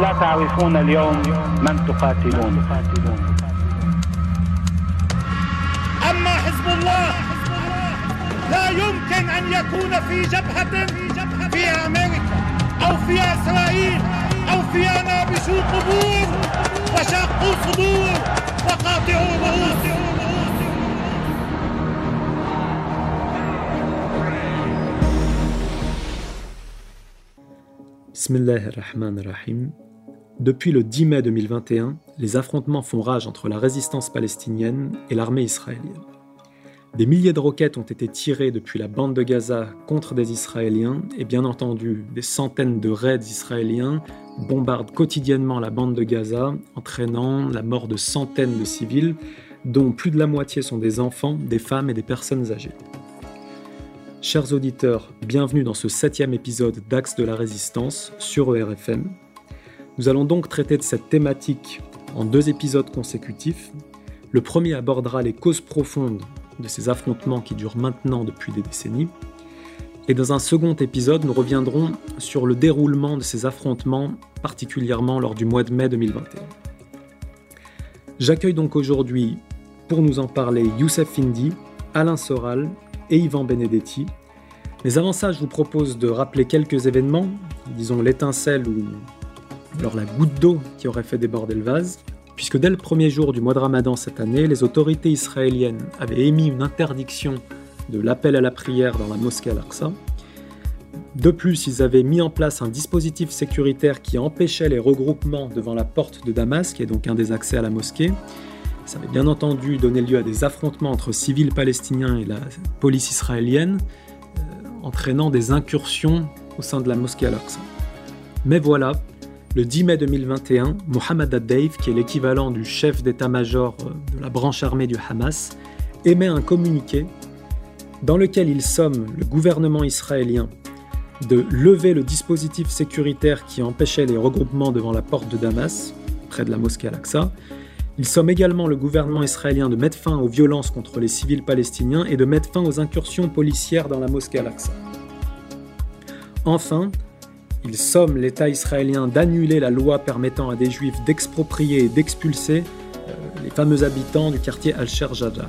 لا تعرفون اليوم من تقاتلون. أما حزب الله لا يمكن أن يكون في جبهة فيها أمريكا أو فيها إسرائيل أو فيها نابشو قبور وشاقوا صدور وقاطعوا رؤوس Bismillahirrahmanirrahim. Depuis le 10 mai 2021, les affrontements font rage entre la résistance palestinienne et l'armée israélienne. Des milliers de roquettes ont été tirées depuis la bande de Gaza contre des Israéliens et bien entendu, des centaines de raids israéliens bombardent quotidiennement la bande de Gaza, entraînant la mort de centaines de civils, dont plus de la moitié sont des enfants, des femmes et des personnes âgées. Chers auditeurs, bienvenue dans ce septième épisode d'Axe de la Résistance sur ERFM. Nous allons donc traiter de cette thématique en deux épisodes consécutifs. Le premier abordera les causes profondes de ces affrontements qui durent maintenant depuis des décennies. Et dans un second épisode, nous reviendrons sur le déroulement de ces affrontements, particulièrement lors du mois de mai 2021. J'accueille donc aujourd'hui, pour nous en parler, Youssef Findi, Alain Soral et Yvan Benedetti. Mais avant ça, je vous propose de rappeler quelques événements, disons l'étincelle ou alors la goutte d'eau qui aurait fait déborder le vase, puisque dès le premier jour du mois de Ramadan cette année, les autorités israéliennes avaient émis une interdiction de l'appel à la prière dans la mosquée Al-Aqsa. De plus, ils avaient mis en place un dispositif sécuritaire qui empêchait les regroupements devant la porte de Damas, qui est donc un des accès à la mosquée. Ça avait bien entendu donné lieu à des affrontements entre civils palestiniens et la police israélienne, euh, entraînant des incursions au sein de la mosquée Al-Aqsa. Mais voilà, le 10 mai 2021, Mohamed Ad-Daif, qui est l'équivalent du chef d'état-major euh, de la branche armée du Hamas, émet un communiqué dans lequel il somme le gouvernement israélien de lever le dispositif sécuritaire qui empêchait les regroupements devant la porte de Damas, près de la mosquée Al-Aqsa, il somme également le gouvernement israélien de mettre fin aux violences contre les civils palestiniens et de mettre fin aux incursions policières dans la mosquée Al-Aqsa. Enfin, il somme l'État israélien d'annuler la loi permettant à des juifs d'exproprier et d'expulser euh, les fameux habitants du quartier Al-Sher Jajah.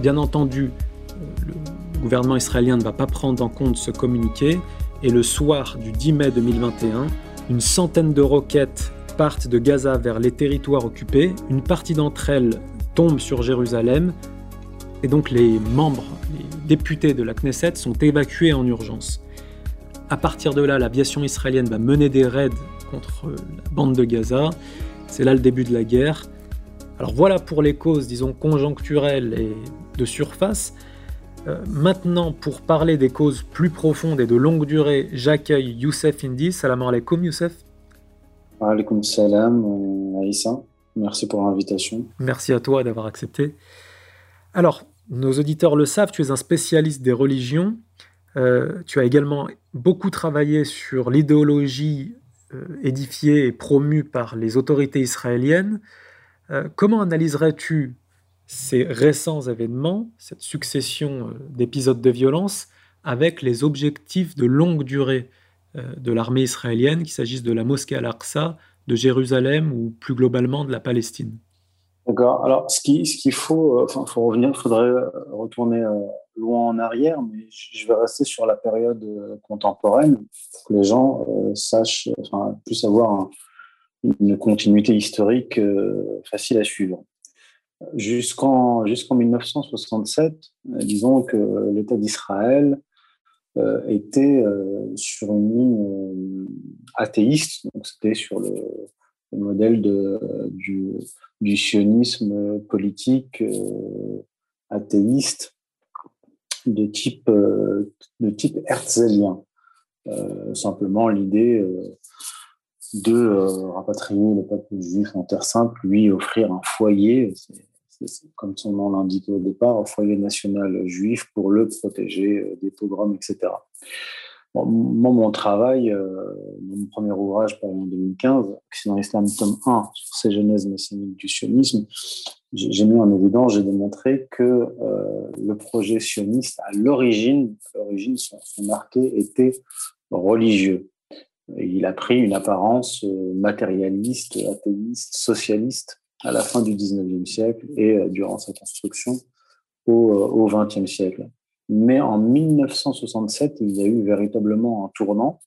Bien entendu, euh, le gouvernement israélien ne va pas prendre en compte ce communiqué et le soir du 10 mai 2021, une centaine de roquettes partent de Gaza vers les territoires occupés. Une partie d'entre elles tombe sur Jérusalem. Et donc les membres, les députés de la Knesset sont évacués en urgence. À partir de là, l'aviation israélienne va mener des raids contre la bande de Gaza. C'est là le début de la guerre. Alors voilà pour les causes, disons, conjoncturelles et de surface. Euh, maintenant, pour parler des causes plus profondes et de longue durée, j'accueille Youssef Indi. Salam alaikum, Youssef. Alaikum salam, euh, Aïssa. Merci pour l'invitation. Merci à toi d'avoir accepté. Alors, nos auditeurs le savent, tu es un spécialiste des religions. Euh, tu as également beaucoup travaillé sur l'idéologie euh, édifiée et promue par les autorités israéliennes. comment analyserais-tu ces récents événements, cette succession d'épisodes de violence, avec les objectifs de longue durée euh, de l'armée israélienne, qu'il s'agisse de la mosquée Al-Aqsa, de Jérusalem ou plus globalement de la Palestine? D'accord. Alors, ce qu'il faut, euh, enfin, faut revenir, il faudrait euh, retourner loin en arrière, mais je vais rester sur la période contemporaine pour que les gens sachent, enfin, puissent avoir une continuité historique facile à suivre. Jusqu'en jusqu'en 1967, disons que l'État d'Israël euh, était euh, sur une ligne euh, athéiste, donc c'était sur le, modèle de, du, du sionisme politique athéiste de type, de type herzélien. simplement l'idée de rapatrier le peuple juif en Terre Sainte, lui offrir un foyer, comme son nom l'indique au départ, un foyer national juif pour le protéger euh, des pogroms, etc. moi, mon travail, euh, mon premier ouvrage, par en 2015, Occident Islam, tome 1, sur ces genèses messianiques du sionisme, j'ai mis en évidence, j'ai démontré que euh, le projet sioniste, à l'origine, l'origine, son, son marqué était religieux. il a pris une apparence matérialiste, athéiste, socialiste à la fin du 19e siècle et durant sa construction au XXe siècle. Mais en 1967, il y a eu véritablement un tournant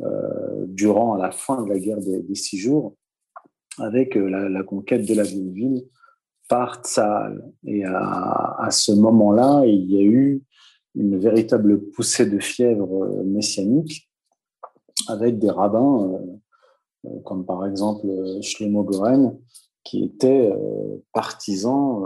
euh, durant la fin de la guerre des, Six Jours, avec euh, la, conquête de la ville par Tsahal. Et à, ce moment-là, il y a eu une véritable poussée de fièvre euh, messianique avec des rabbins, comme par exemple Shlomo Goren, qui était partisan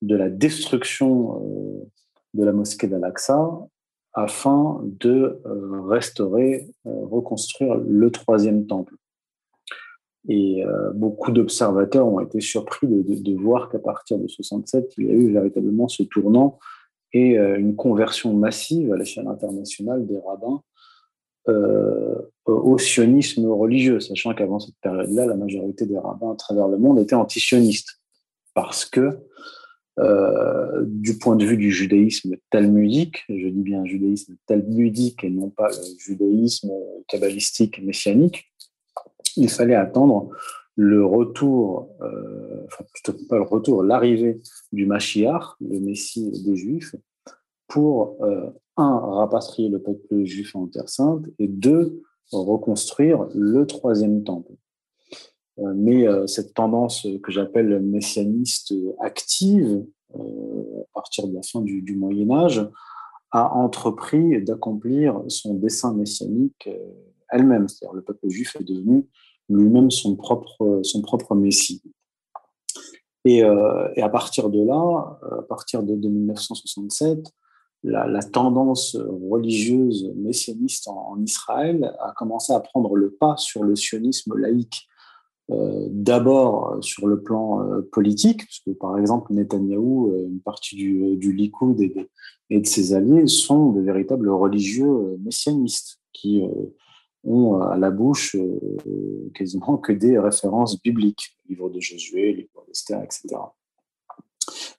de la destruction de la mosquée d'Al-Aqsa afin de euh, restaurer, euh, reconstruire le troisième temple. Et euh, beaucoup d'observateurs ont été surpris de, voir qu'à partir de 67, il y a eu véritablement ce tournant et une conversion massive à l'échelle internationale des rabbins au sionisme religieux, sachant qu'avant cette période-là, la majorité des rabbins à travers le monde étaient antisionistes, parce que euh, du point de vue du judaïsme talmudique, je dis bien judaïsme talmudique et non pas le judaïsme kabbalistique messianique, il fallait attendre le retour, euh, enfin plutôt pas le retour, l'arrivée du Mashiach, le Messie des Juifs, pour euh, un rapatrier le peuple juif en Terre Sainte et deux reconstruire le troisième temple. Euh, mais euh, cette tendance que j'appelle messianiste active, à partir de la fin du, Moyen Âge, a entrepris d'accomplir son dessein messianique elle-même. C'est-à-dire le peuple juif est devenu lui-même son propre, son propre messie. Et, et, à partir de là, à partir de, 1967, la, tendance religieuse messianiste en, Israël a commencé à prendre le pas sur le sionisme laïque. Euh, d'abord euh, sur le plan euh, politique, parce que par exemple Netanyahou, une partie du, du Likoud et de, de, ses alliés sont de véritables religieux messianistes qui ont à la bouche quasiment que des références bibliques, livre de Josué, livre d'Esther, etc.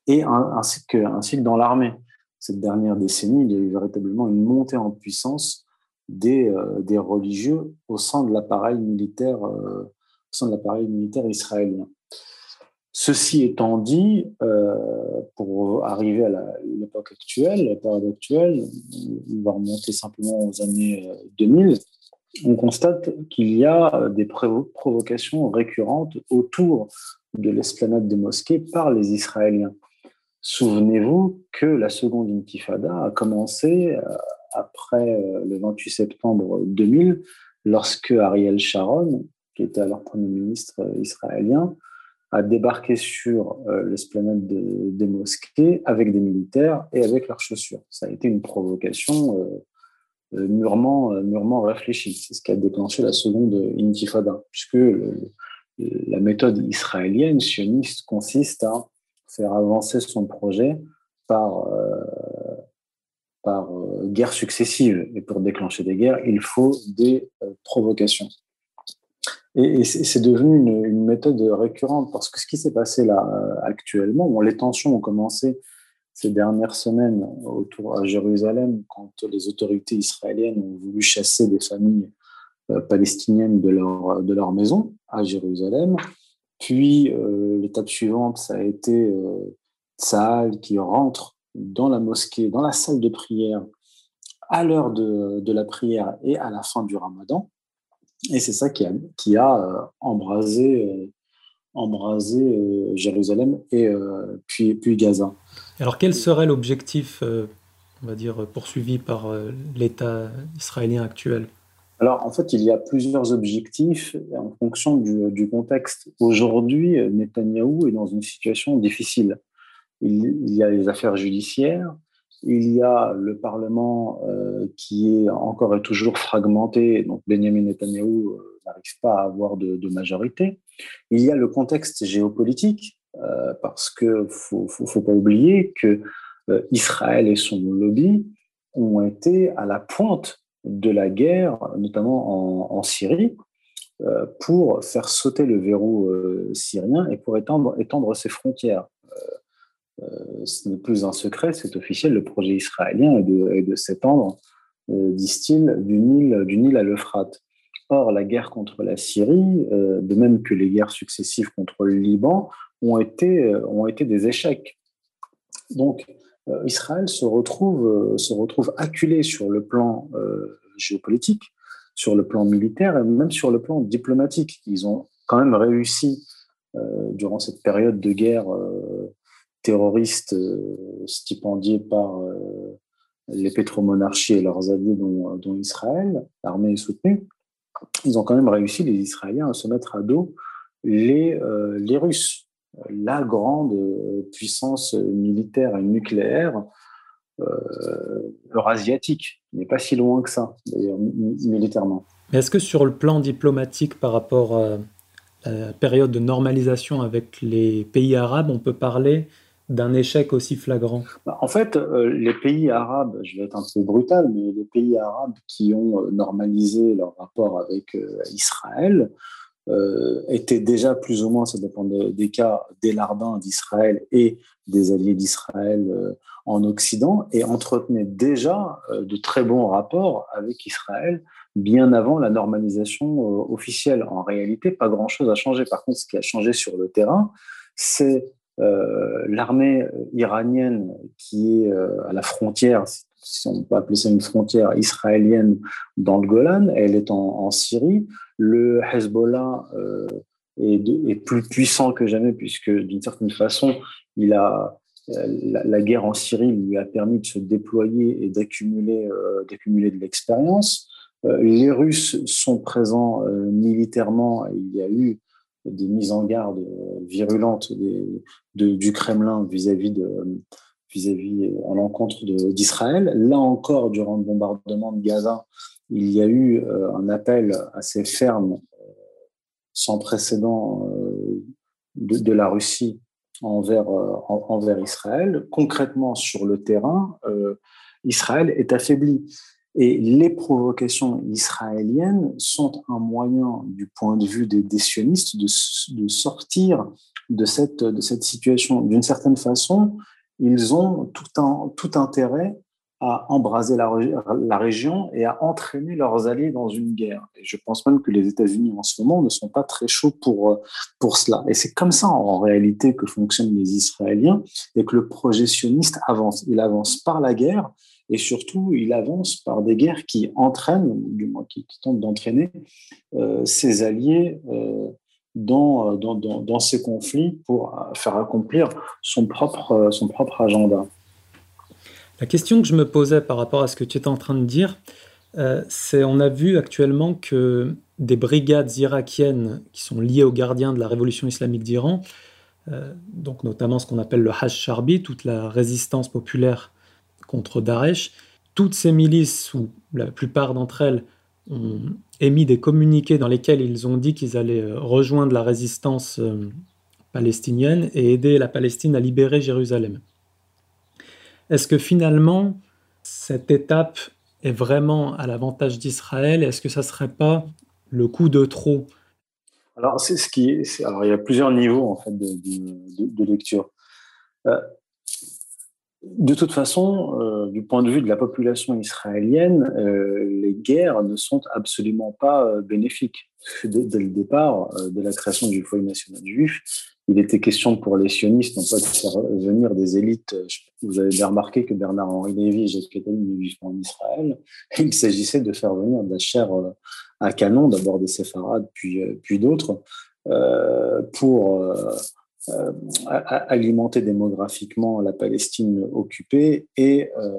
Et ainsi que, ainsi que dans l'armée. Cette dernière décennie, il y a eu véritablement une montée en puissance des, des religieux au sein de l'appareil militaire de l'appareil militaire israélien. Ceci étant dit, euh, pour arriver à l'époque actuelle, la période actuelle, on va remonter simplement aux années 2000, euh, on constate qu'il y a des provocations récurrentes autour de l'esplanade des mosquées par les Israéliens. Souvenez-vous que la seconde intifada a commencé euh, après le 28 septembre 2000, lorsque Ariel Sharon qui était alors Premier ministre euh, israélien, a débarqué sur euh, l'esplanade des mosquées avec des militaires et avec leurs chaussures. Ça a été une provocation euh, mûrement, mûrement réfléchie. C'est ce qui a déclenché la seconde intifada, puisque la méthode israélienne sioniste consiste à faire avancer son projet par, par guerres successives. Et pour déclencher des guerres, il faut des provocations. Et, c'est devenu une, méthode récurrente parce que ce qui s'est passé là euh, actuellement, bon, les tensions ont commencé ces dernières semaines autour à Jérusalem quand les autorités israéliennes ont voulu chasser des familles euh, palestiniennes de leur, de leur maison à Jérusalem. Puis euh, l'étape suivante, ça a été euh, Tsahal qui rentre dans la mosquée, dans la salle de prière à l'heure de, la prière et à la fin du ramadan. Et c'est ça qui a, qui a euh, embrasé, embrasé Jérusalem et puis, puis Gaza. Alors quel serait l'objectif, on va dire, poursuivi par l'État israélien actuel? Alors, en fait, il y a plusieurs objectifs en fonction du, contexte. Aujourd'hui, Netanyahou est dans une situation difficile. Il, y a les affaires judiciaires, il y a le Parlement euh, qui est encore et toujours fragmenté, donc Benjamin Netanyahu euh, n'arrive pas à avoir de, majorité. Il y a le contexte géopolitique, euh, parce qu'il ne faut, faut, pas oublier que Israël et son lobby ont été à la pointe de la guerre, notamment en, Syrie, pour faire sauter le verrou syrien et pour étendre, ses frontières. Euh, ce n'est plus un secret, c'est officiel, le projet israélien est de, s'étendre, euh, disent-ils, du Nil, du Nil à l'Euphrate. Or, la guerre contre la Syrie, de même que les guerres successives contre le Liban, ont été, ont été des échecs. Donc, Israël se retrouve, se retrouve acculé sur le plan géopolitique, sur le plan militaire et même sur le plan diplomatique. Ils ont quand même réussi euh, durant cette période de guerre euh, terroriste euh, stipendiée par les pétromonarchies et leurs alliés, dont, Israël, l'armée est soutenue, ils ont quand même réussi, les Israéliens, à se mettre à dos les, les Russes, la grande puissance militaire et nucléaire eurasiatique. Il n'est pas si loin que ça, d'ailleurs, militairement. Mais est-ce que sur le plan diplomatique, par rapport à la période de normalisation avec les pays arabes, on peut parler d'un échec aussi flagrant? Bah, En fait, euh, les pays arabes, je vais être un peu brutal, mais les pays arabes qui ont euh, normalisé leur rapport avec euh, étaient déjà plus ou moins, ça dépend des cas, des larbins d'Israël et des alliés d'Israël en Occident, et entretenaient déjà de très bons rapports avec Israël bien avant la normalisation euh, officielle. En réalité, pas grand-chose a changé. Par contre, ce qui a changé sur le terrain, c'est euh, l'armée iranienne qui est euh, à la frontière, on peut appeler ça une frontière israélienne dans le Golan, elle est en, Syrie. Le Hezbollah est, est, plus puissant que jamais puisque d'une certaine façon, il a la, guerre en Syrie lui a permis de se déployer et d'accumuler d'accumuler de l'expérience. Euh, les Russes sont présents euh, militairement. Il y a eu des mises en garde virulentes du Kremlin vis-à-vis de vis-à-vis à l'encontre d'Israël. Là encore, durant le bombardement de Gaza, il y a eu euh, un appel assez ferme, sans précédent, de, la Russie envers, envers Israël. Concrètement, sur le terrain, Israël est affaibli. Et les provocations israéliennes sont un moyen, du point de vue des, sionistes, de, sortir de cette, de cette situation. D'une certaine façon, ils ont tout, intérêt à embraser la, région et à entraîner leurs alliés dans une guerre. Et je pense même que les États-Unis en ce moment ne sont pas très chauds pour, pour cela. Et c'est comme ça en réalité que fonctionnent les Israéliens et que le projet sioniste avance. Il avance par la guerre et surtout, il avance par des guerres qui entraînent, du moins qui, tentent d'entraîner euh, ses alliés euh, dans, dans, ces conflits pour faire accomplir son propre, son propre agenda. La question que je me posais par rapport à ce que tu étais en train de dire, euh, c'est on a vu actuellement que des brigades irakiennes qui sont liées aux gardiens de la révolution islamique d'Iran, donc notamment ce qu'on appelle le Hajj Sharbi, toute la résistance populaire contre Daesh. Toutes ces milices, ou la plupart d'entre elles, ont émis des communiqués dans lesquels ils ont dit qu'ils allaient euh, rejoindre la résistance euh, palestinienne et aider la Palestine à libérer Jérusalem. Est-ce que finalement, cette étape est vraiment à l'avantage d'Israël Est-ce que ça ne serait pas le coup de trop? Alors, c'est ce qui alors, il y a plusieurs niveaux en fait, de, lecture. Euh, de toute façon, euh, du point de vue de la population israélienne, euh, les guerres ne sont absolument pas euh, bénéfiques. Dès, le départ de la création du foyer national juif, il était question pour les sionistes non pas de faire venir des élites. Vous avez bien remarqué que Bernard-Henri Lévy et Jacques Attali vivent en Israël. Il s'agissait de faire venir de la chair à canon, d'abord des séfarades, puis d'autres, pour euh, alimenter démographiquement la Palestine occupée et euh,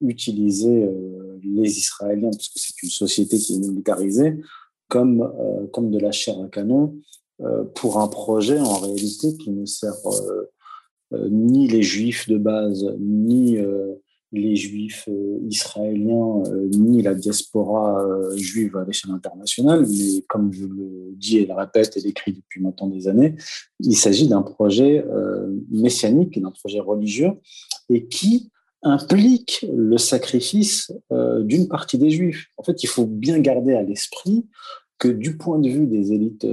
utiliser euh, les Israéliens, parce que c'est une société qui est militarisée, comme, comme de la chair à canon pour un projet en réalité qui ne sert ni les juifs de base, ni les juifs euh, israéliens euh, ni la diaspora euh, juive à l'échelle internationale, mais comme je le dis et le répète et l'écris depuis maintenant des années, il s'agit d'un projet messianique, d'un projet religieux, et qui implique le sacrifice d'une partie des juifs. En fait, il faut bien garder à l'esprit que du point de vue des élites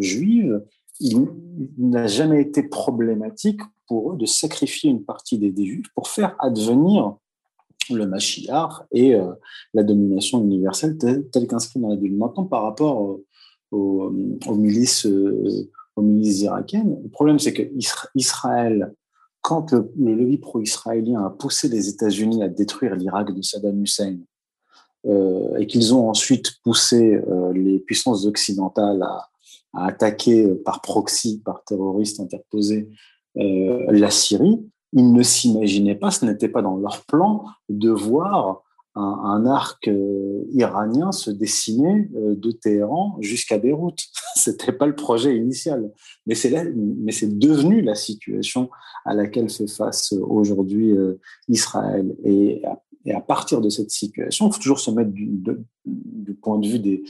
juives, il n'a jamais été problématique pour eux de sacrifier une partie des, juifs pour faire advenir le Mashiach et la domination universelle telle, qu'inscrite dans la Bible. Maintenant, par rapport aux, milices, aux milices irakiennes, le problème c'est que Israël, quand le, le lobby pro-israélien a poussé les États-Unis à détruire l'Irak de Saddam Hussein, euh, et qu'ils ont ensuite poussé euh, les puissances occidentales à, à, attaquer par proxy, par terroristes interposés, euh, la Syrie, ils ne s'imaginaient pas, ce n'était pas dans leur plan, de voir un, arc euh, iranien se dessiner euh, de Téhéran jusqu'à Beyrouth. C'était pas le projet initial, mais c'est devenu la situation à laquelle fait face aujourd'hui Israël. Et et à partir de cette situation, il faut toujours se mettre du, point de vue des,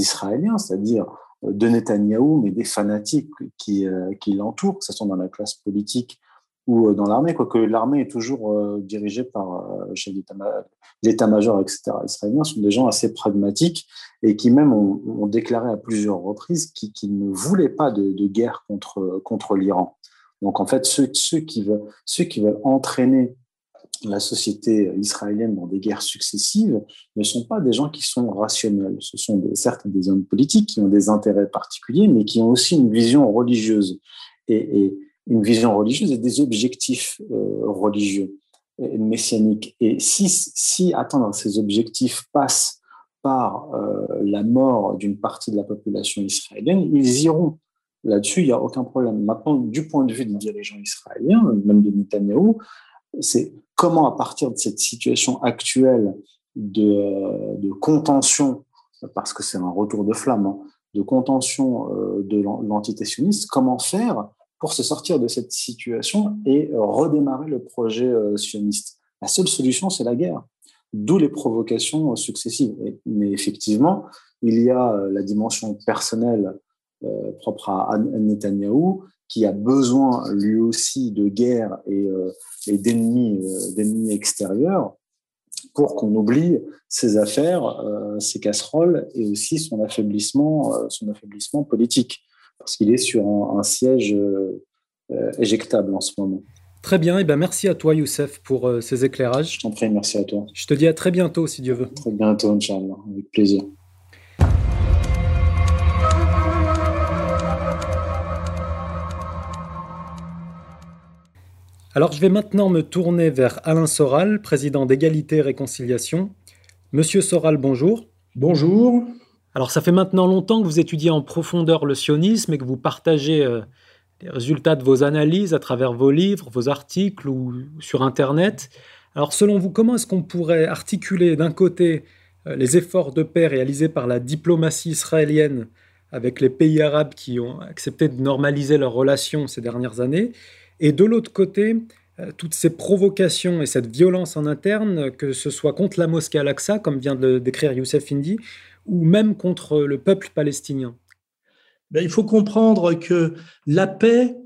Israéliens, c'est-à-dire euh, de Netanyahou, mais des fanatiques qui, euh, qui l'entourent, que ce soit dans la classe politique ou euh, dans l'armée, quoique l'armée est toujours dirigée par l'état-major, etc. Israéliens sont des gens assez pragmatiques et qui même ont, ont déclaré à plusieurs reprises qu'ils ne voulaient pas de, de guerre contre, contre l'Iran. Donc en fait, ceux, ceux, qui veulent, ceux qui veulent entraîner la société israélienne dans des guerres successives ne sont pas des gens qui sont rationnels. Ce sont des, certes des hommes politiques qui ont des intérêts particuliers, mais qui ont aussi une vision religieuse et, une vision religieuse et des objectifs euh, religieux et messianiques. Et si, si atteindre ces objectifs passe par euh, la mort d'une partie de la population israélienne, ils iront. Là-dessus, il n'y a aucun problème. Maintenant, du point de vue des dirigeants israéliens, même de Netanyahou, c'est comment, à partir de cette situation actuelle de, de contention, parce que c'est un retour de flamme, hein, de contention euh, de l'entité sioniste, comment faire pour se sortir de cette situation et redémarrer le projet euh, sioniste? La seule solution, c'est la guerre, d'où les provocations successives. Mais effectivement, il y a euh, la dimension personnelle propre à Netanyahou, qui a besoin lui aussi de guerre et, euh, et d'ennemis, euh, d'ennemis extérieurs pour qu'on oublie ses affaires, euh, ses casseroles et aussi son affaiblissement, son affaiblissement politique, parce qu'il est sur un, un siège éjectable en ce moment. Très bien, et ben merci à toi Youssef pour ces éclairages. Je t'en prie, merci à toi. Je te dis à très bientôt si Dieu veut. Très bientôt, Inch'Allah, avec plaisir. Alors je vais maintenant me tourner vers Alain Soral, président d'Égalité et Réconciliation. Monsieur Soral, bonjour. Bonjour. Alors ça fait maintenant longtemps que vous étudiez en profondeur le sionisme et que vous partagez euh, les résultats de vos analyses à travers vos livres, vos articles ou sur Internet. Alors selon vous, comment est-ce qu'on pourrait articuler d'un côté euh, les efforts de paix réalisés par la diplomatie israélienne avec les pays arabes qui ont accepté de normaliser leurs relations ces dernières années et de l'autre côté, euh, toutes ces provocations et cette violence en interne, que ce soit contre la mosquée Al-Aqsa, comme vient de le décrire Youssef Indy, ou même contre le peuple palestinien ben, Il faut comprendre que la paix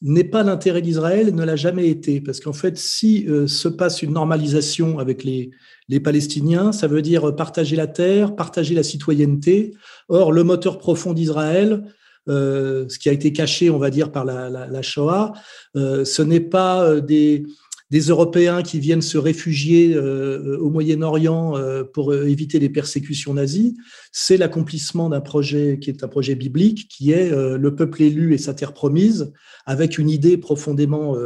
n'est pas l'intérêt d'Israël ne l'a jamais été. Parce qu'en fait, si euh, se passe une normalisation avec les, les Palestiniens, ça veut dire partager la terre, partager la citoyenneté. Or, le moteur profond d'Israël, euh, ce qui a été caché, on va dire, par la, la, la Shoah. Euh, ce n'est pas euh, des, des Européens qui viennent se réfugier euh, au Moyen-Orient euh, pour éviter les persécutions nazies, c'est l'accomplissement d'un projet qui est un projet biblique, qui est euh, le peuple élu et sa terre promise, avec une idée profondément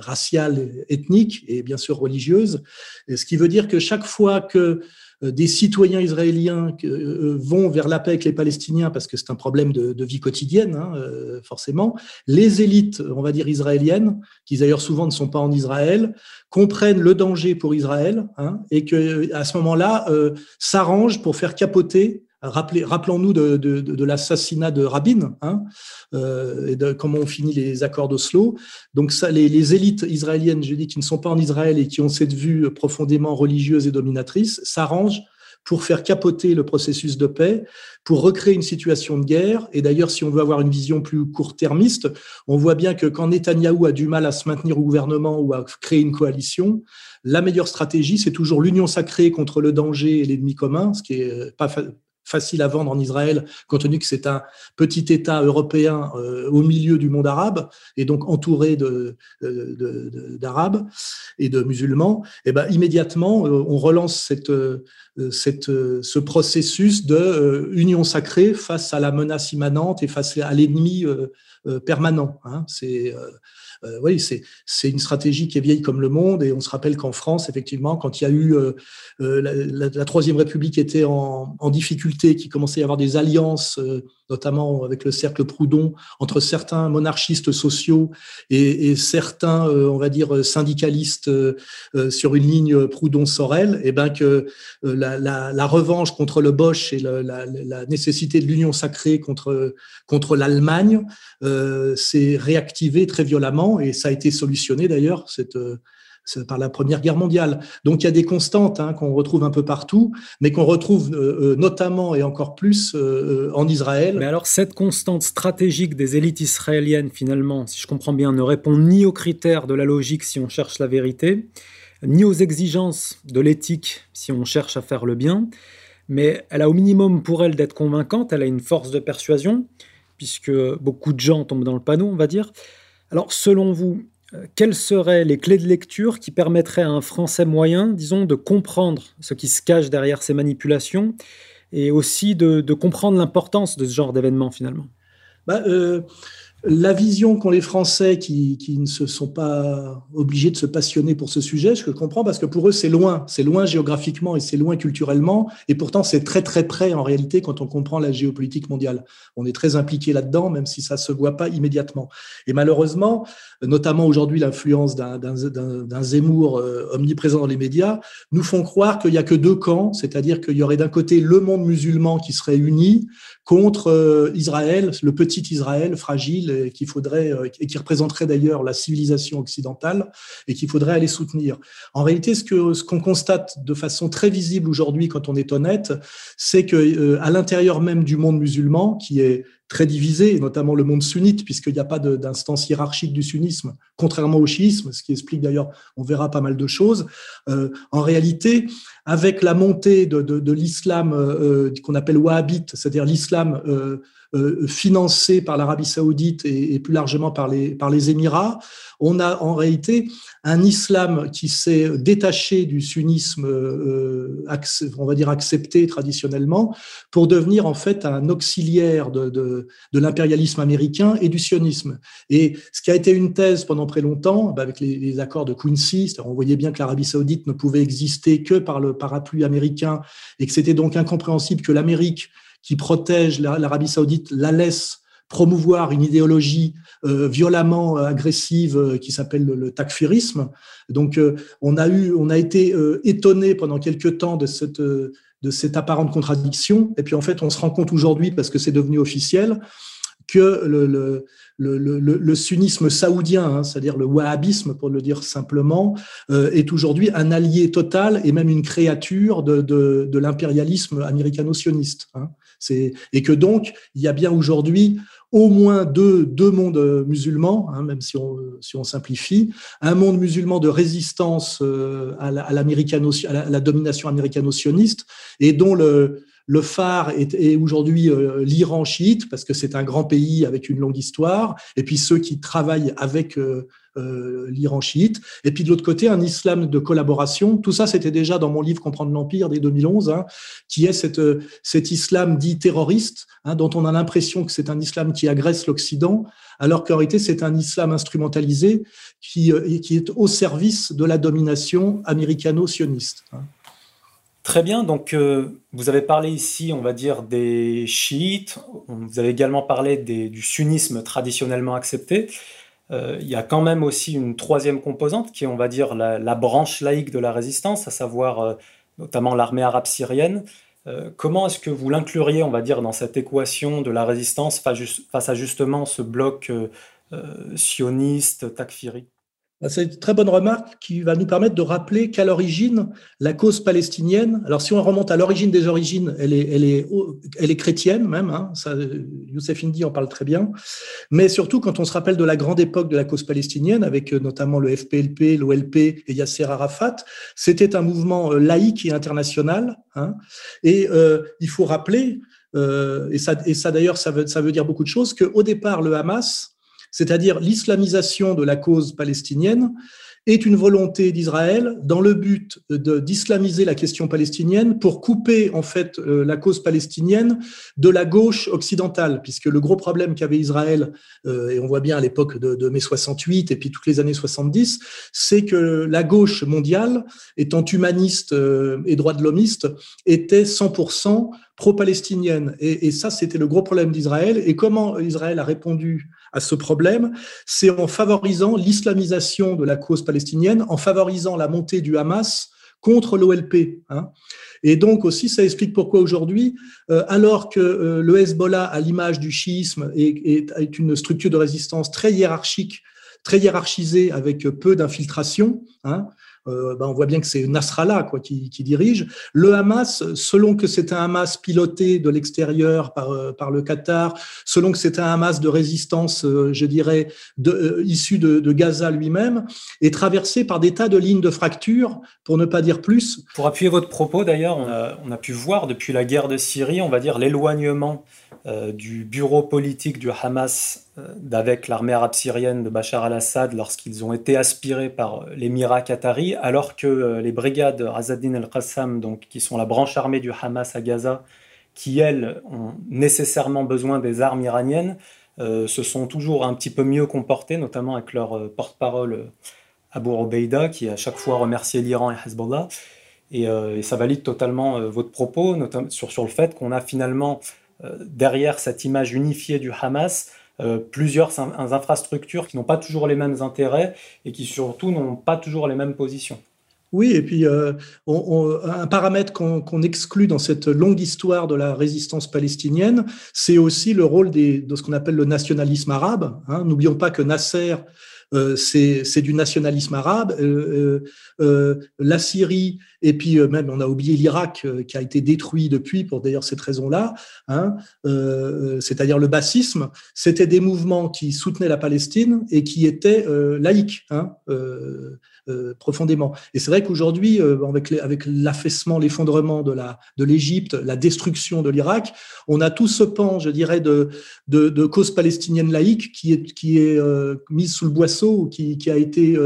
raciale, ethnique et bien sûr religieuse. Ce qui veut dire que chaque fois que euh, des citoyens israéliens euh, euh, vont vers la paix avec les Palestiniens parce que c'est un problème de, de vie quotidienne, hein, forcément. Les élites, on va dire israéliennes, qui d'ailleurs souvent ne sont pas en Israël, comprennent le danger pour Israël hein, et que à ce moment-là euh, s'arrangent pour faire capoter Rappelons-nous de, de, de, l'assassinat de Rabin hein, euh, et de comment on finit les accords d'Oslo. Donc ça, les, les, élites israéliennes, je dis, qui ne sont pas en Israël et qui ont cette vue profondément religieuse et dominatrice, s'arrangent pour faire capoter le processus de paix, pour recréer une situation de guerre. Et d'ailleurs, si on veut avoir une vision plus court-termiste, on voit bien que quand Netanyahou a du mal à se maintenir au gouvernement ou à créer une coalition, la meilleure stratégie, c'est toujours l'union sacrée contre le danger et l'ennemi commun, ce qui est pas facile à vendre en Israël, compte tenu que c'est un petit État européen au milieu du monde arabe et donc entouré d'Arabes et de musulmans. Et ben immédiatement, on relance cette, cette, ce processus de union sacrée face à la menace immanente et face à l'ennemi permanent. Hein. C'est euh, c'est une stratégie qui est vieille comme le monde. Et on se rappelle qu'en France, effectivement, quand il y a eu euh, euh, la, Troisième République était en, difficulté, qu'il commençait à y avoir des alliances notamment avec le cercle Proudhon, entre certains monarchistes sociaux et, certains, on va dire, syndicalistes sur une ligne Proudhon-Sorel, et eh ben que la, revanche contre le Bosch et la, nécessité de l'union sacrée contre contre l'Allemagne s'est réactivée très violemment et ça a été solutionné d'ailleurs cette par la Première Guerre mondiale. Donc il y a des constantes hein, qu'on retrouve un peu partout, mais qu'on retrouve euh, euh, notamment et encore plus euh, en Israël. Mais alors cette constante stratégique des élites israéliennes, finalement, si je comprends bien, ne répond ni aux critères de la logique si on cherche la vérité, ni aux exigences de l'éthique si on cherche à faire le bien, mais elle a au minimum pour elle d'être convaincante, elle a une force de persuasion, puisque beaucoup de gens tombent dans le panneau, on va dire. Alors selon vous, euh, quelles seraient les clés de lecture qui permettraient à un Français moyen, disons, de comprendre ce qui se cache derrière ces manipulations et aussi de, comprendre l'importance de ce genre d'événement finalement? Bah, euh, la vision qu'ont les Français qui, ne se sont pas obligés de se passionner pour ce sujet, je comprends parce que pour eux c'est loin, c'est loin géographiquement et c'est loin culturellement, et pourtant c'est très très près en réalité quand on comprend la géopolitique mondiale. On est très impliqué là-dedans, même si ça se voit pas immédiatement. Et malheureusement, notamment aujourd'hui l'influence d'un Zemmour euh, omniprésent dans les médias, nous font croire qu'il y a que deux camps, c'est-à-dire qu'il y aurait d'un côté le monde musulman qui serait uni contre euh, Israël, le petit Israël fragile et qu'il faudrait euh, et qui représenterait d'ailleurs la civilisation occidentale et qu'il faudrait aller soutenir. En réalité, ce que ce qu'on constate de façon très visible aujourd'hui, quand on est honnête, c'est que euh, à l'intérieur même du monde musulman, qui est très divisé, notamment le monde sunnite, puisqu'il n'y a pas d'instance hiérarchique du sunnisme, contrairement au chiisme, ce qui explique d'ailleurs, on verra pas mal de choses. Euh, en réalité, avec la montée de, de, l'islam qu'on appelle wahhabite, c'est-à-dire l'islam euh, financé par l'Arabie saoudite et, plus largement par les, par les Émirats, on a en réalité un islam qui s'est détaché du sunnisme, euh, on va dire accepté traditionnellement, pour devenir en fait un auxiliaire de, de, l'impérialisme américain et du sionisme. Et ce qui a été une thèse pendant très longtemps, bah, avec les, les, accords de Quincy, on voyait bien que l'Arabie saoudite ne pouvait exister que par le parapluie américain et que c'était donc incompréhensible que l'Amérique qui protège l'Arabie saoudite la laisse promouvoir une idéologie euh, violemment euh, agressive euh, qui s'appelle le, takfirisme. Donc, on a eu, on a été étonné pendant quelques temps de cette de cette apparente contradiction. Et puis, en fait, on se rend compte aujourd'hui, parce que c'est devenu officiel, que le, le, le, le sunnisme saoudien, hein, c'est-à-dire le wahhabisme pour le dire simplement, est aujourd'hui un allié total et même une créature de, de, de l'impérialisme américano-sioniste. Hein et que donc il y a bien aujourd'hui au moins deux, deux mondes musulmans, hein, même si on, si on simplifie, un monde musulman de résistance euh, à la, à, la domination américano-sioniste et dont le, le phare est, aujourd'hui euh, l'Iran chiite, parce que c'est un grand pays avec une longue histoire, et puis ceux qui travaillent avec euh, euh, l'Iran chiite, et puis de l'autre côté, un islam de collaboration. Tout ça, c'était déjà dans mon livre Comprendre l'Empire dès 2011, hein, qui est cette, cet islam dit terroriste, hein, dont on a l'impression que c'est un islam qui agresse l'Occident, alors qu'en réalité, c'est un islam instrumentalisé qui, qui est au service de la domination américano-sioniste. Hein. Très bien, donc euh, vous avez parlé ici, on va dire, des chiites, vous avez également parlé du sunnisme traditionnellement accepté. Euh, il y a quand même aussi une troisième composante qui est, on va dire, la, branche laïque de la résistance, à savoir euh, notamment l'armée arabe syrienne. comment est-ce que vous l'incluriez, on va dire, dans cette équation de la résistance face, à justement ce bloc sioniste, takfiri? C'est une très bonne remarque qui va nous permettre de rappeler qu'à l'origine, la cause palestinienne, alors si on remonte à l'origine des origines, elle est, elle est, elle est chrétienne même, hein, ça, Youssef Indy en parle très bien, mais surtout quand on se rappelle de la grande époque de la cause palestinienne, avec euh, notamment le FPLP, l'OLP et Yasser Arafat, c'était un mouvement euh, laïque et international, hein, et euh, il faut rappeler, euh, et ça, et ça d'ailleurs, ça veut, ça veut dire beaucoup de choses, qu'au départ, le Hamas, c'est-à-dire l'islamisation de la cause palestinienne, est une volonté d'Israël dans le but d'islamiser la question palestinienne pour couper en fait euh, la cause palestinienne de la gauche occidentale, puisque le gros problème qu'avait Israël, euh, et on voit bien à l'époque de, mai 68 et puis toutes les années 70, c'est que la gauche mondiale, étant humaniste euh, et droit de l'homiste, était 100% pro-palestinienne. Et ça, c'était le gros problème d'Israël. Et comment Israël a répondu à ce problème, c'est en favorisant l'islamisation de la cause palestinienne, en favorisant la montée du Hamas contre l'OLP. Hein. Et donc aussi, ça explique pourquoi aujourd'hui, euh, alors que euh, le Hezbollah, à l'image du chiisme, est, une structure de résistance très hiérarchique, très hiérarchisée, avec peu d'infiltration, hein, euh, ben on voit bien que c'est Nasrallah qui, dirige. Le Hamas, selon que c'est un Hamas piloté de l'extérieur par, euh, le Qatar, selon que c'est un Hamas de résistance, euh, je dirais, issu de, Gaza lui-même, est traversé par des tas de lignes de fracture, pour ne pas dire plus. Pour appuyer votre propos, d'ailleurs, on a, pu voir depuis la guerre de Syrie, on va dire, l'éloignement du bureau politique du Hamas d'avec l'armée arabe syrienne de Bachar al-Assad lorsqu'ils ont été aspirés par l'émirat qatari, alors que euh, les brigades Azadin al-Qassam, qui sont la branche armée du Hamas à Gaza, qui elles ont nécessairement besoin des armes iraniennes, se sont toujours un petit peu mieux comportés, notamment avec leur porte-parole Abu Obeida, qui a chaque fois remercié l'Iran et Hezbollah. Et, ça valide totalement votre propos, notamment sur, sur le fait qu'on a finalement euh, derrière cette image unifiée du Hamas, euh, plusieurs infrastructures qui n'ont pas toujours les mêmes intérêts et qui surtout n'ont pas toujours les mêmes positions. Oui, et puis euh, un paramètre qu'on exclut dans cette longue histoire de la résistance palestinienne, c'est aussi le rôle de ce qu'on appelle le nationalisme arabe. Hein. N'oublions pas que Nasser c'est du nationalisme arabe. Euh, euh, la Syrie, et puis même on a oublié l'Irak qui a été détruit depuis pour d'ailleurs cette raison-là, hein, c'est-à-dire le bassisme, c'était des mouvements qui soutenaient la Palestine et qui étaient laïques. Hein, euh, profondément. Et c'est vrai qu'aujourd'hui, euh, avec, l'affaissement, l'effondrement de l'Égypte, la destruction de l'Irak, on a tout ce pan, je dirais, de, cause palestinienne laïque qui est euh, mise sous le boisseau, qui, a été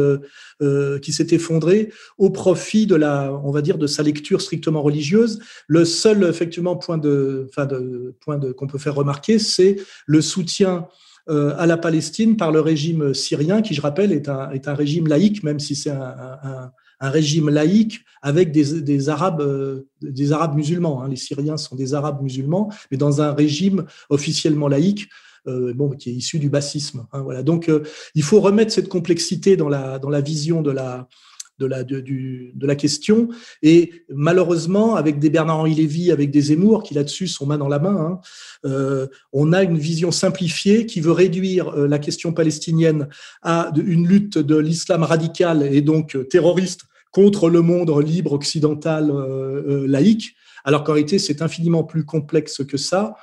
qui s'est effondré au profit de la, on va dire, de sa lecture strictement religieuse. Le seul effectivement point de, enfin de point qu'on peut faire remarquer, c'est le soutien euh, à la Palestine par le régime syrien, qui, je rappelle, est un, est un régime laïque, même si c'est un, un, régime laïque avec des, des Arabes, euh, des Arabes musulmans. Hein. Les Syriens sont des Arabes musulmans, mais dans un régime officiellement laïque. Euh, bon, qui est issu du bassisme. Hein, voilà. Donc, euh, il faut remettre cette complexité dans la, dans la vision de la, de la, de, du, de la question. Et malheureusement, avec des Bernard-Henri Lévy, avec des Zemmour, qui là-dessus sont main dans la main, hein, euh, on a une vision simplifiée qui veut réduire euh, la question palestinienne à une lutte de l'islam radical et donc euh, terroriste contre le monde libre occidental laïque, alors qu'en réalité, c'est infiniment plus complexe que ça.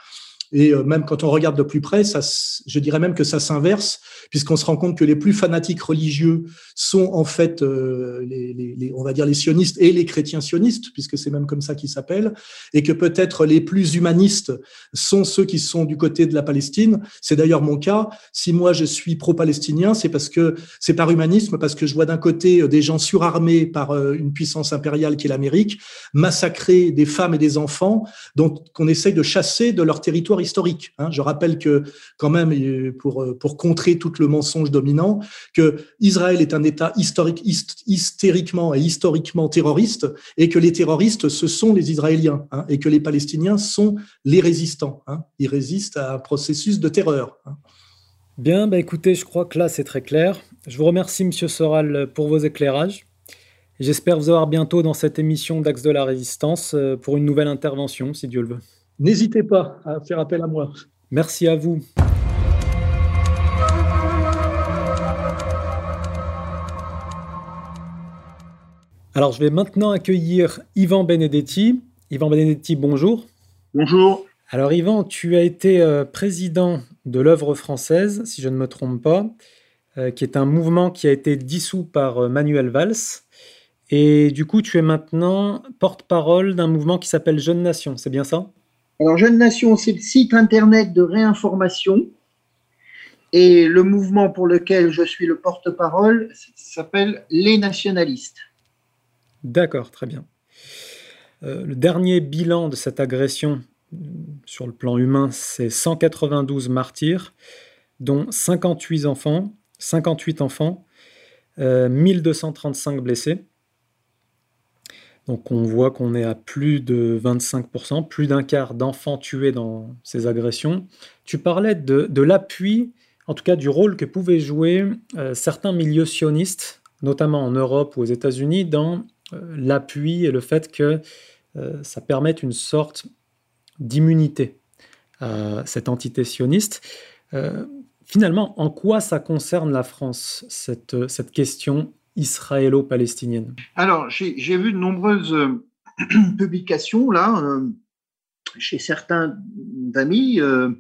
Et même quand on regarde de plus près, ça, je dirais même que ça s'inverse puisqu'on se rend compte que les plus fanatiques religieux sont en fait, euh, les, on va dire, les sionistes et les chrétiens sionistes, puisque c'est même comme ça qu'ils s'appellent, et que peut-être les plus humanistes sont ceux qui sont du côté de la Palestine. C'est d'ailleurs mon cas. Si moi je suis pro-palestinien, c'est parce que c'est par humanisme, parce que je vois d'un côté euh, des gens surarmés par euh, une puissance impériale qui est l'Amérique, massacrer des femmes et des enfants, dont qu'on essaye de chasser de leur territoire historique. Hein. Je rappelle que quand même, pour pour contrer toute le mensonge dominant, que Israël est un État historique, hystériquement et historiquement terroriste, et que les terroristes, ce sont les Israéliens, hein, et que les Palestiniens sont les résistants. Hein. Ils résistent à un processus de terreur. Bien, bah écoutez, je crois que là, c'est très clair. Je vous remercie, Monsieur Soral, pour vos éclairages. J'espère vous avoir bientôt dans cette émission d'Axe de la Résistance euh, pour une nouvelle intervention, si Dieu le veut. N'hésitez pas à faire appel à moi. Merci à vous. Alors, je vais maintenant accueillir Yvan Benedetti. Yvan Benedetti, bonjour. Bonjour. Alors, Yvan, tu as été euh, président de l'œuvre française, si je ne me trompe pas, euh, qui est un mouvement qui a été dissous par euh, Manuel Valls. Et du coup, tu es maintenant porte-parole d'un mouvement qui s'appelle Jeune Nation, c'est bien ça? Alors, Jeune Nation, c'est le site internet de réinformation. Et le mouvement pour lequel je suis le porte-parole s'appelle Les Nationalistes. D'accord, très bien. Euh, le dernier bilan de cette agression euh, sur le plan humain, c'est 192 martyrs, dont 58 enfants, 58 enfants, 1235 blessés. Donc on voit qu'on est à plus de 25%, plus d'un quart d'enfants tués dans ces agressions. Tu parlais de, l'appui, en tout cas du rôle que pouvaient jouer euh, certains milieux sionistes, notamment en Europe ou aux États-Unis, dans euh, l'appui et le fait que euh, ça permette une sorte d'immunité à cette entité sioniste. finalement, en quoi ça concerne la France, cette, cette question israélo-palestinienne Alors, j'ai vu de nombreuses euh, publications là, euh, chez certains amis euh,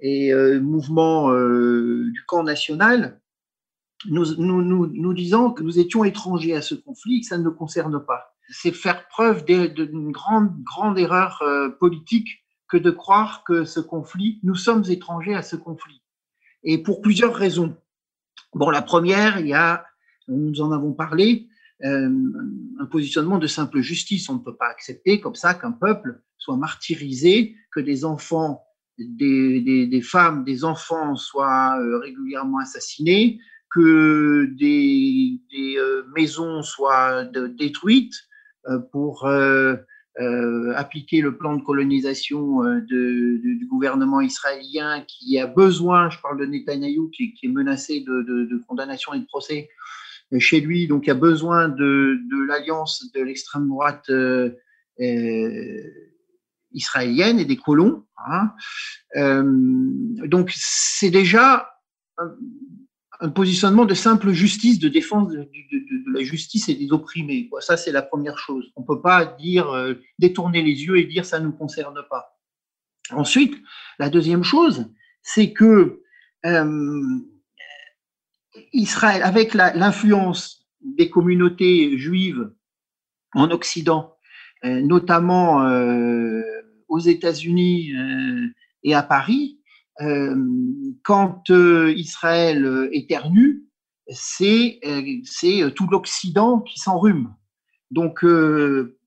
et mouvements du camp national, nous, nous, disant que nous étions étrangers à ce conflit, que ça ne nous concerne pas. C'est faire preuve d'une grande, grande erreur politique que de croire que ce conflit, nous sommes étrangers à ce conflit. Et pour plusieurs raisons. Bon, la première, il y a nous en avons parlé, euh, un positionnement de simple justice. On ne peut pas accepter comme ça qu'un peuple soit martyrisé, que des enfants, des, femmes, des enfants soient euh, régulièrement assassinés, que des, euh, maisons soient détruites pour appliquer le plan de colonisation du gouvernement israélien qui a besoin, je parle de Netanyahou, qui, est menacé de condamnation et de procès chez lui, donc il a besoin de, l'alliance de l'extrême droite euh, euh, israélienne et des colons. Hein. Euh, donc c'est déjà un, positionnement de simple justice, de défense de, la justice et des opprimés. Ça c'est la première chose. On ne peut pas dire détourner les yeux et dire ça ne nous concerne pas. Ensuite, la deuxième chose, c'est que Israël, avec l'influence des communautés juives en Occident, euh, notamment euh, aux États-Unis euh, et à Paris, quand Israël éternue, c'est tout l'Occident qui s'enrhume. Donc,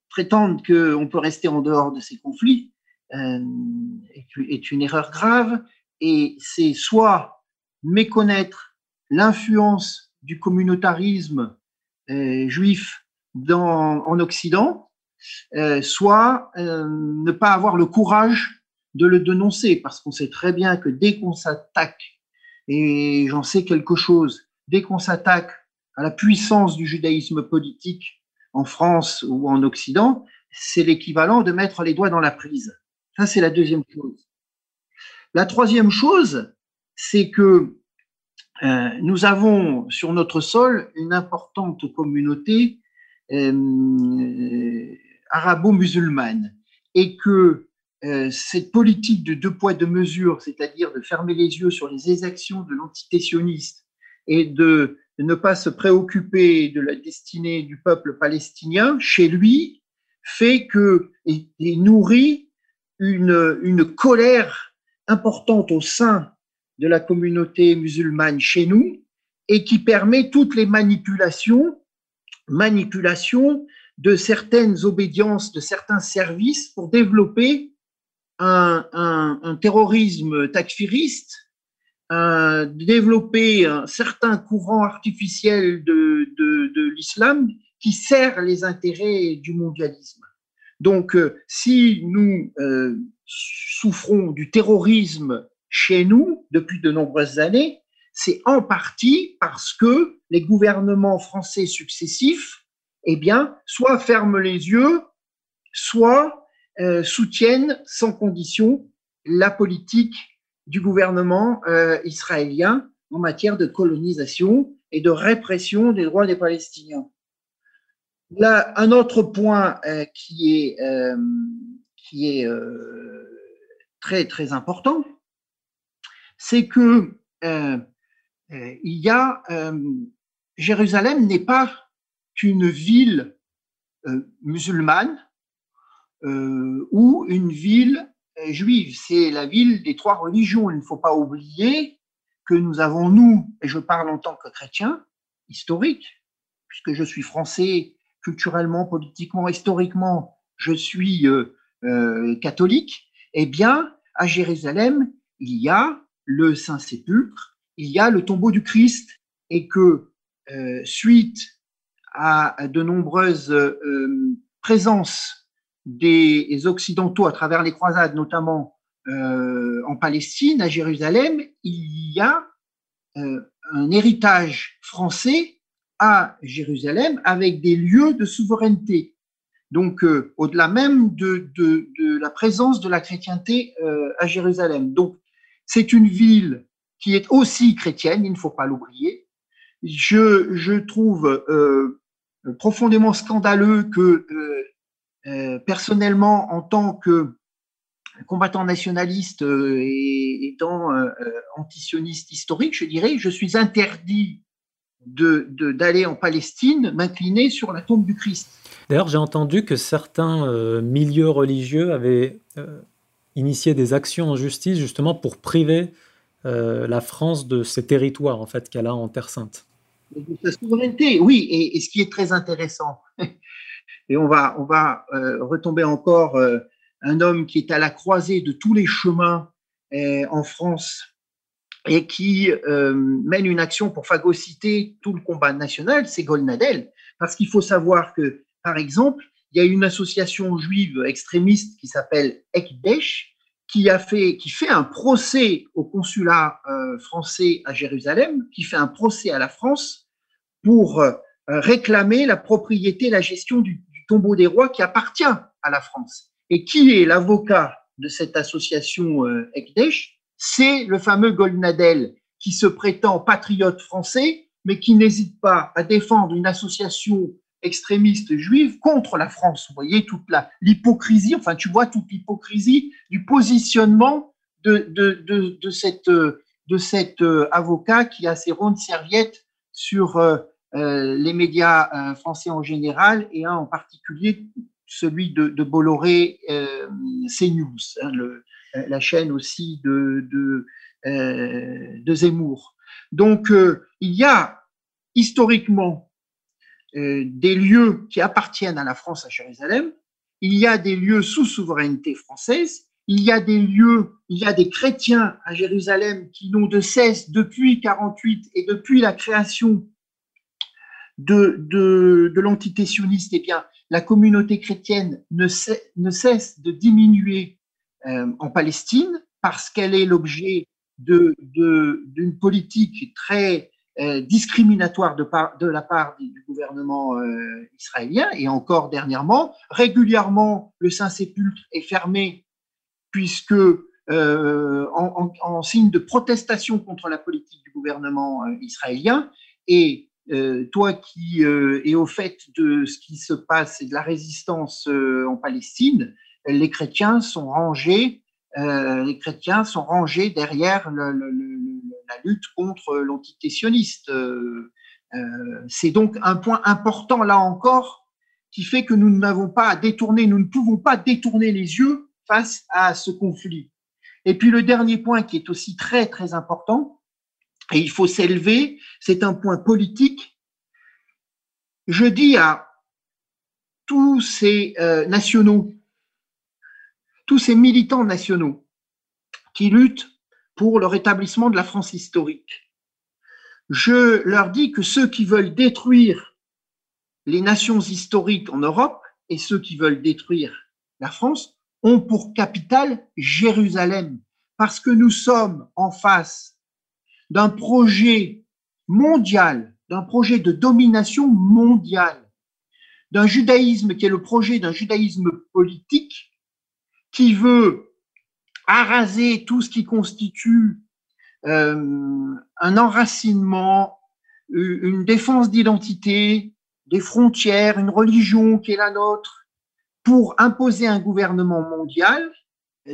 prétendre qu'on peut rester en dehors de ces conflits est une erreur grave et c'est soit méconnaître l'influence du communautarisme euh, juif en Occident, euh, soit euh, ne pas avoir le courage de le dénoncer, parce qu'on sait très bien que dès qu'on s'attaque, et j'en sais quelque chose, dès qu'on s'attaque à la puissance du judaïsme politique en France ou en Occident, c'est l'équivalent de mettre les doigts dans la prise. Ça, c'est la deuxième chose. La troisième chose, c'est que euh, nous avons sur notre sol une importante communauté euh, arabo-musulmane. Et que euh, cette politique de deux poids deux mesures, c'est-à-dire de fermer les yeux sur les exactions de l'entité sioniste et de, ne pas se préoccuper de la destinée du peuple palestinien, chez lui, fait que et, nourrit une, une colère importante au sein de la communauté musulmane chez nous et qui permet toutes les manipulations, manipulations de certaines obédiences, de certains services pour développer un, terrorisme takfiriste, développer un certain courant artificiel de, de, l'islam qui sert les intérêts du mondialisme. Donc, euh, si nous euh, souffrons du terrorisme chez nous depuis de nombreuses années, c'est en partie parce que les gouvernements français successifs, eh bien, soit ferment les yeux, soit euh, soutiennent sans condition la politique du gouvernement euh, israélien en matière de colonisation et de répression des droits des Palestiniens. Là, un autre point qui est, qui est très, très important, c'est que il y a Jérusalem n'est pas qu'une ville musulmane ou une ville juive, c'est la ville des trois religions. Il ne faut pas oublier que nous avons, nous, et je parle en tant que chrétien, historique, puisque je suis français culturellement, politiquement, historiquement, je suis euh, euh, catholique, eh bien, à Jérusalem, il y a le Saint-Sépulcre, il y a le tombeau du Christ, et que euh, suite à de nombreuses présences des Occidentaux à travers les croisades, notamment en Palestine, à Jérusalem, il y a un héritage français à Jérusalem avec des lieux de souveraineté. Donc, euh, au-delà même de, la présence de la chrétienté euh, à Jérusalem. Donc, c'est une ville qui est aussi chrétienne, il ne faut pas l'oublier. Je, trouve euh, profondément scandaleux que, personnellement, en tant que combattant nationaliste et étant antisioniste historique, je dirais, je suis interdit d'aller en Palestine, m'incliner sur la tombe du Christ. D'ailleurs, j'ai entendu que certains euh, milieux religieux avaient euh, initié des actions en justice justement pour priver euh, la France de ces territoires en fait qu'elle a en Terre Sainte. De sa souveraineté, oui, et, ce qui est très intéressant. et on va, on va retomber encore un homme qui est à la croisée de tous les chemins en France et qui euh, mène une action pour phagocyter tout le combat national, c'est Golnadel. Parce qu'il faut savoir que, par exemple, il y a une association juive extrémiste qui s'appelle Ekdesh, qui a fait, qui fait un procès au consulat euh, français à Jérusalem, qui fait un procès à la France pour euh, réclamer la propriété, la gestion du, du, tombeau des rois qui appartient à la France. Et qui est l'avocat de cette association Ekdesh? C'est le fameux Goldnadel qui se prétend patriote français, mais qui n'hésite pas à défendre une association extrémiste juive contre la France. Vous voyez toute l'hypocrisie, enfin tu vois toute l'hypocrisie du positionnement de, de, de, cette, de cet euh, avocat qui a ses rondes serviettes sur euh, euh, les médias français en général et en particulier celui de, Bolloré CNews, hein, la chaîne aussi de, de, de Zemmour. Donc, il y a historiquement des lieux qui appartiennent à la France à Jérusalem, il y a des lieux sous souveraineté française, il y a des lieux, il y a des chrétiens à Jérusalem qui n'ont de cesse depuis 48 et depuis la création de, de, l'entité sioniste, eh bien, la communauté chrétienne ne, cesse de diminuer euh, en Palestine parce qu'elle est l'objet d'une politique très euh, discriminatoire de, la part gouvernement euh, israélien. Et encore dernièrement, régulièrement, le Saint-Sépulcre est fermé puisque en, en, signe de protestation contre la politique du gouvernement israélien. Et toi qui es au fait de ce qui se passe et de la résistance en Palestine, les chrétiens sont rangés, euh, les chrétiens sont rangés derrière la lutte contre l'entité sioniste. Euh, euh, c'est donc un point important là encore qui fait que nous n'avons pas à détourner, nous ne pouvons pas détourner les yeux face à ce conflit. Et puis le dernier point qui est aussi très très important, et il faut s'élever, c'est un point politique. Je dis à tous ces nationaux tous ces militants nationaux qui luttent pour le rétablissement de la France historique. Je leur dis que ceux qui veulent détruire les nations historiques en Europe et ceux qui veulent détruire la France ont pour capitale Jérusalem, parce que nous sommes en face d'un projet mondial, d'un projet de domination mondiale, d'un judaïsme qui est le projet d'un judaïsme politique qui veut araser tout ce qui constitue un enracinement, une défense d'identité, des frontières, une religion qui est la nôtre, pour imposer un gouvernement mondial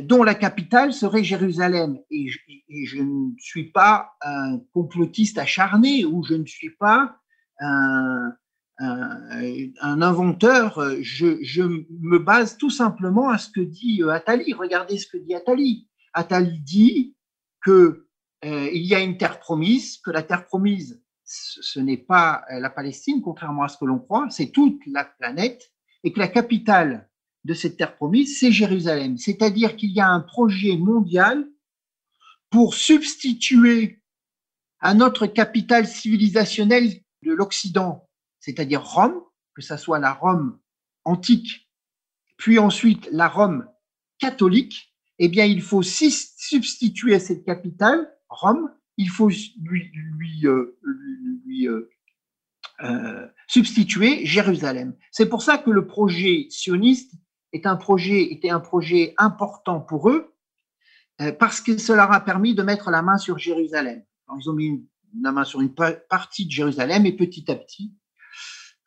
dont la capitale serait Jérusalem. Et je, ne suis pas un complotiste acharné ou je ne suis pas un, inventeur. Je, je, me base tout simplement à ce que dit Attali. Regardez ce que dit Attali. Attali dit que euh, il y a une terre promise, que la terre promise, ce n'est pas la Palestine, contrairement à ce que l'on croit, c'est toute la planète, et que la capitale de cette terre promise, c'est Jérusalem. C'est-à-dire qu'il y a un projet mondial pour substituer à notre capitale civilisationnelle de l'Occident, c'est-à-dire Rome, que ce soit la Rome antique, puis ensuite la Rome catholique, eh bien, il faut substituer à cette capitale Rome, il faut lui, lui, euh, euh, euh, substituer Jérusalem. C'est pour ça que le projet sioniste était un projet important pour eux, parce que cela leur a permis de mettre la main sur Jérusalem. ils ont mis la main sur une partie de Jérusalem et petit à petit,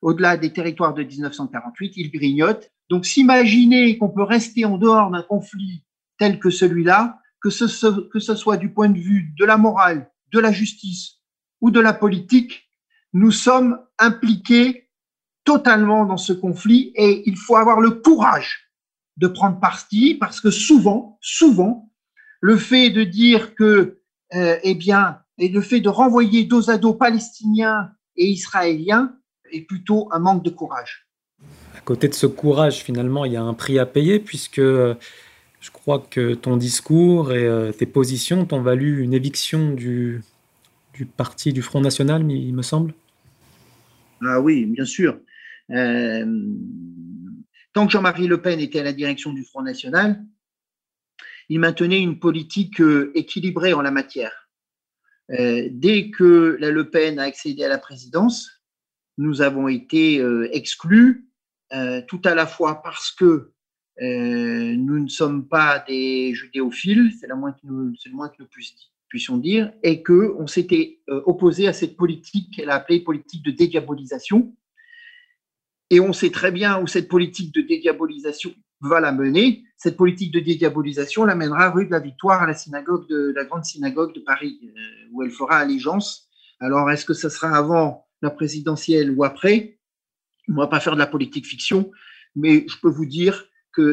au-delà des territoires de 1948, ils grignotent. Donc s'imaginer qu'on peut rester en dehors d'un conflit tel que celui-là, que ce, soit du point de vue de la morale, de la justice ou de la politique, nous sommes impliqués totalement dans ce conflit et il faut avoir le courage de prendre parti parce que souvent, souvent, le fait de dire que, euh, eh bien, et le fait de renvoyer dos à dos palestiniens et israéliens est plutôt un manque de courage. À côté de ce courage, finalement, il y a un prix à payer puisque je crois que ton discours et euh, tes positions t'ont valu une éviction du, parti du Front National, il me semble. Ah oui, bien sûr. Euh, tant que Jean-Marie Le Pen était à la direction du Front National, il maintenait une politique euh, équilibrée en la matière. dès que la Le Pen a accédé à la présidence, nous avons été exclus, tout à la fois parce que nous ne sommes pas des judéophiles, c'est le moins que nous, le moins que nous puissions dire, et qu'on s'était euh, opposé à cette politique qu'elle a appelée politique de dédiabolisation. Et on sait très bien où cette politique de dédiabolisation va la mener. Cette politique de dédiabolisation l'amènera rue de la Victoire à la synagogue de la grande synagogue de Paris, euh, où elle fera allégeance. Alors, est-ce que ce sera avant la présidentielle ou après? On ne va pas faire de la politique fiction, mais je peux vous dire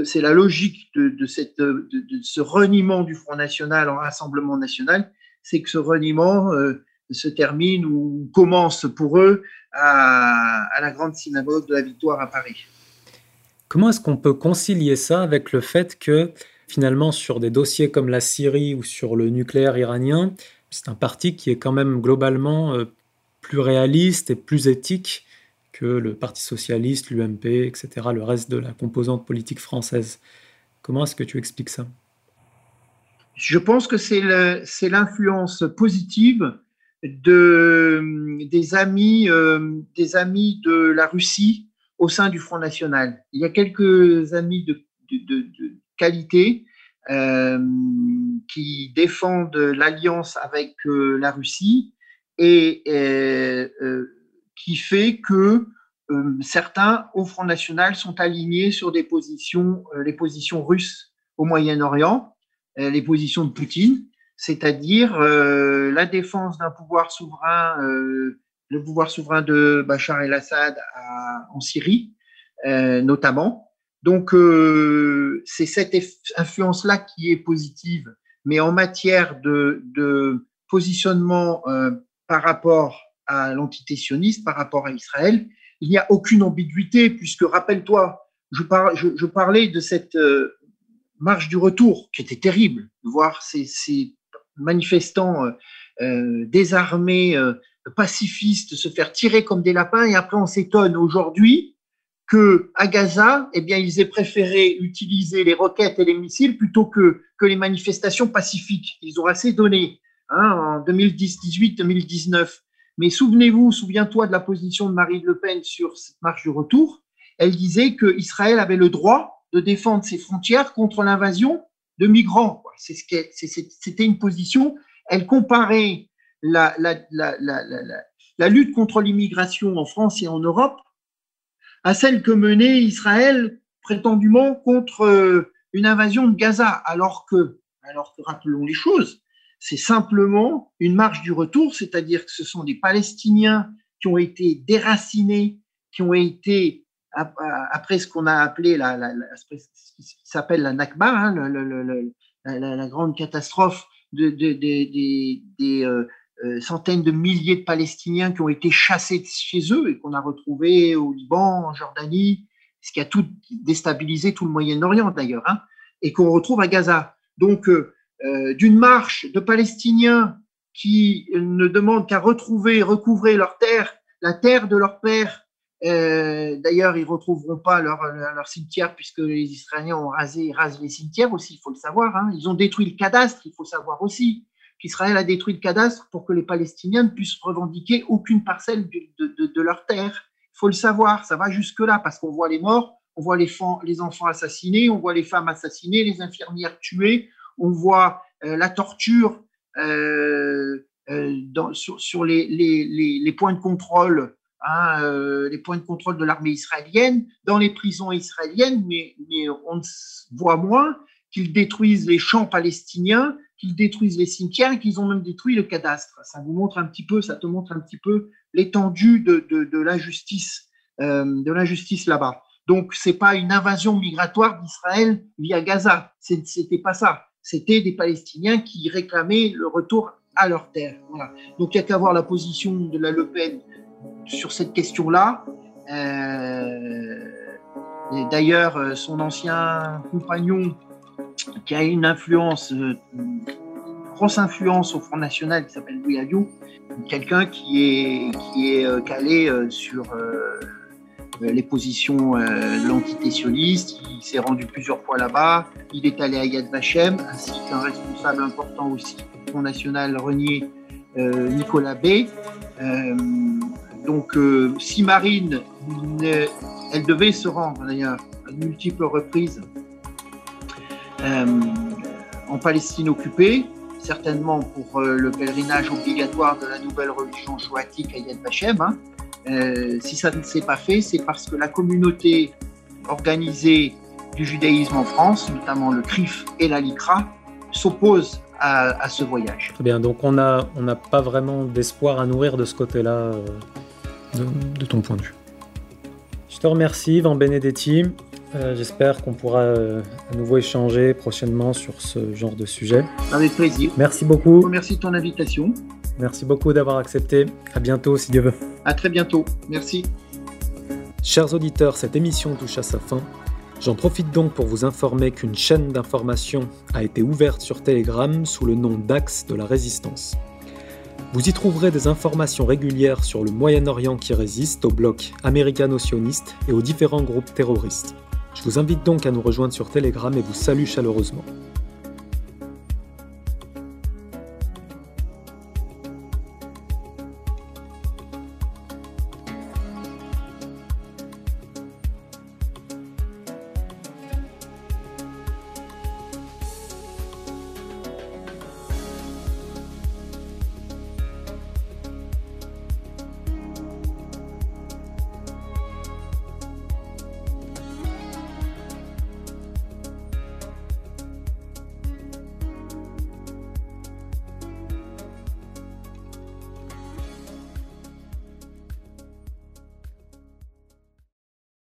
c'est la logique de, ce reniement du Front National en Rassemblement National, c'est que ce reniement euh, se termine ou commence pour eux à, la grande synagogue de la Victoire à Paris. Comment est-ce qu'on peut concilier ça avec le fait que finalement sur des dossiers comme la Syrie ou sur le nucléaire iranien, c'est un parti qui est quand même globalement euh, plus réaliste et plus éthique que le Parti socialiste, l'UMP, etc., le reste de la composante politique française. Comment est-ce que tu expliques ça? Je pense que c'est l'influence positive de, des, amis, euh, des amis de la Russie au sein du Front National. Il y a quelques amis de, qualité euh, qui défendent l'alliance avec euh, la Russie et qui fait que euh, certains au Front National sont alignés sur des positions, euh, les positions russes au Moyen-Orient, euh, les positions de Poutine, c'est-à-dire la défense d'un pouvoir souverain, le pouvoir souverain de Bachar el-Assad en Syrie, notamment. Donc, c'est cette influence-là qui est positive. Mais en matière de, de positionnement par rapport à l'entité sioniste par rapport à Israël. Il n'y a aucune ambiguïté, puisque, rappelle-toi, je, parlais de cette euh, marche du retour, qui était terrible, de voir ces, manifestants euh, euh, désarmés, pacifistes, se faire tirer comme des lapins, et après on s'étonne aujourd'hui que à Gaza, eh bien, ils aient préféré utiliser les roquettes et les missiles plutôt que, que les manifestations pacifiques. Ils ont assez donné hein, en 2010, 18, 2019. Mais souvenez-vous, souviens-toi de la position de Marine Le Pen sur cette marche du retour. Elle disait qu'Israël avait le droit de défendre ses frontières contre l'invasion de migrants. C'était une position. Elle comparait la lutte contre l'immigration en France et en Europe à celle que menait Israël prétendument contre euh, une invasion de Gaza, alors que, alors que rappelons les choses, c'est simplement une marche du retour, c'est-à-dire que ce sont des Palestiniens qui ont été déracinés, qui ont été après ce qu'on a appelé la, ce qui s'appelle la Nakba, hein, la, grande catastrophe de, des euh, euh, centaines de milliers de Palestiniens qui ont été chassés de chez eux et qu'on a retrouvés au Liban, en Jordanie, ce qui a tout déstabilisé tout le Moyen-Orient d'ailleurs, hein, et qu'on retrouve à Gaza. Donc, euh, d'une marche de Palestiniens qui ne demandent qu'à retrouver, recouvrer leur terre, la terre de leur père, euh, d'ailleurs, ils retrouveront pas leur, cimetière puisque les Israéliens ont rasé, rasé les cimetières aussi, il faut le savoir. Hein. Ils ont détruit le cadastre, il faut savoir aussi qu'Israël a détruit le cadastre pour que les Palestiniens ne puissent revendiquer aucune parcelle de, leur terre. Il faut le savoir, ça va jusque-là parce qu'on voit les morts, on voit les, les, enfants assassinés, on voit les femmes assassinées, les infirmières tuées, on voit euh, la torture euh, dans, sur, les, points de contrôle Hein, euh, les points de contrôle de l'armée israélienne, dans les prisons israéliennes, mais, on voit moins qu'ils détruisent les champs palestiniens, qu'ils détruisent les cimetières, qu'ils ont même détruit le cadastre. Ça vous montre un petit peu, ça te montre un petit peu l'étendue de, l'injustice, euh, de l'injustice là-bas. Donc c'est pas une invasion migratoire d'Israël via Gaza, c'était pas ça. C'était des Palestiniens qui réclamaient le retour à leur terre. Donc il n'y a qu'à voir la position de la Le Pen sur cette question-là. Euh, d'ailleurs, euh, son ancien compagnon, qui a une influence, euh, grosse influence au Front National, qui s'appelle Louis quelqu'un qui est, qui est calé sur les positions de l'entité sioniste. Il s'est rendu plusieurs fois là-bas. Il est allé à Yad Vashem, ainsi qu'un responsable important aussi du Front National renié, Nicolas B. Donc, euh, si Marine, elle devait se rendre d'ailleurs à multiples reprises euh, en Palestine occupée, certainement pour euh, le pèlerinage obligatoire de la nouvelle religion choatique à Yad Vashem. Hein. Si ça ne s'est pas fait, c'est parce que la communauté organisée du judaïsme en France, notamment le CRIF et la LICRA, s'oppose à, ce voyage. Très bien, donc on n'a on pas vraiment d'espoir à nourrir de ce côté-là de, ton point de vue. Je te remercie, Van Benedetti. Euh, j'espère qu'on pourra euh, à nouveau échanger prochainement sur ce genre de sujet. Avec plaisir. Merci beaucoup. Merci de ton invitation. Merci beaucoup d'avoir accepté. À bientôt si Dieu veut. À très bientôt. Merci. Chers auditeurs, cette émission touche à sa fin. J'en profite donc pour vous informer qu'une chaîne d'information a été ouverte sur Telegram sous le nom d'Axe de la Résistance. Vous y trouverez des informations régulières sur le Moyen-Orient qui résiste au bloc américano-sioniste et aux différents groupes terroristes. Je vous invite donc à nous rejoindre sur Telegram et vous salue chaleureusement.